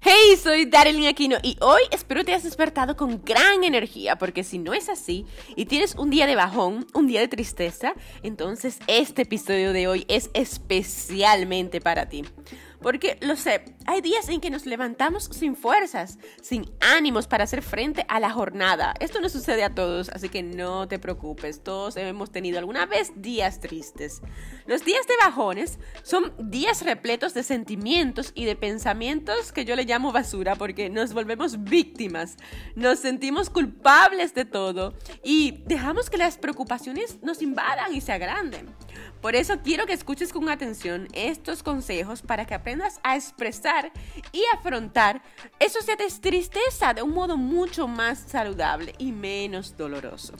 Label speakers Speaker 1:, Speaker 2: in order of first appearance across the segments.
Speaker 1: Hey, soy Darlene Aquino y hoy espero te hayas despertado con gran energía, porque si no es así y tienes un día de bajón, un día de tristeza, entonces este episodio de hoy es especialmente para ti. Porque lo sé, hay días en que nos levantamos sin fuerzas, sin ánimos para hacer frente a la jornada. Esto no sucede a todos, así que no te preocupes. Todos hemos tenido alguna vez días tristes. Los días de bajones son días repletos de sentimientos y de pensamientos que yo le llamo basura porque nos volvemos víctimas, nos sentimos culpables de todo y dejamos que las preocupaciones nos invadan y se agranden. Por eso quiero que escuches con atención estos consejos para que aprendas a expresar y afrontar esos días de tristeza de un modo mucho más saludable y menos doloroso.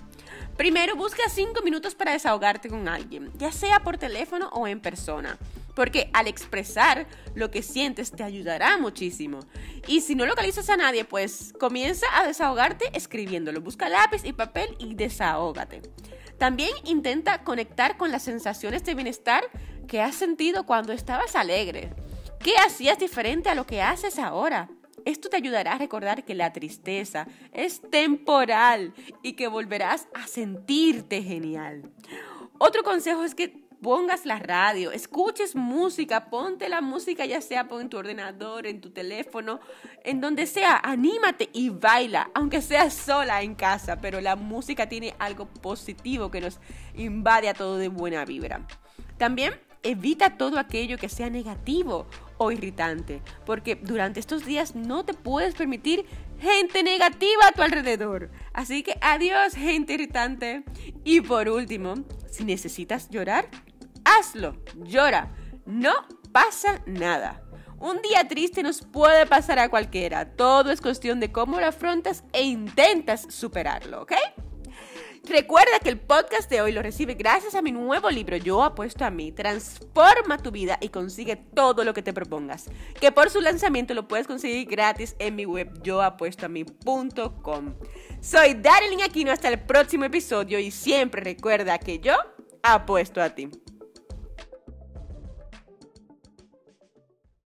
Speaker 1: Primero, busca 5 minutos para desahogarte con alguien, ya sea por teléfono o en persona, porque al expresar lo que sientes te ayudará muchísimo. Y si no localizas a nadie, pues comienza a desahogarte escribiéndolo. Busca lápiz y papel y desahógate. También intenta conectar con las sensaciones de bienestar que has sentido cuando estabas alegre. ¿Qué hacías diferente a lo que haces ahora? Esto te ayudará a recordar que la tristeza es temporal y que volverás a sentirte genial. Otro consejo es que pongas la radio, escuches música, ponte la música ya sea en tu ordenador, en tu teléfono, en donde sea, anímate y baila, aunque sea sola en casa, pero la música tiene algo positivo que nos invade a todo de buena vibra. También evita todo aquello que sea negativo o irritante, porque durante estos días no te puedes permitir gente negativa a tu alrededor. Así que adiós gente irritante. Y por último, si necesitas llorar, hazlo, llora, no pasa nada. Un día triste nos puede pasar a cualquiera, todo es cuestión de cómo lo afrontas e intentas superarlo, ¿ok? Recuerda que el podcast de hoy lo recibe gracias a mi nuevo libro Yo apuesto a mí. Transforma tu vida y consigue todo lo que te propongas. Que por su lanzamiento lo puedes conseguir gratis en mi web yoapuestoami.com. Soy Daryl Aquino hasta el próximo episodio y siempre recuerda que yo apuesto a ti.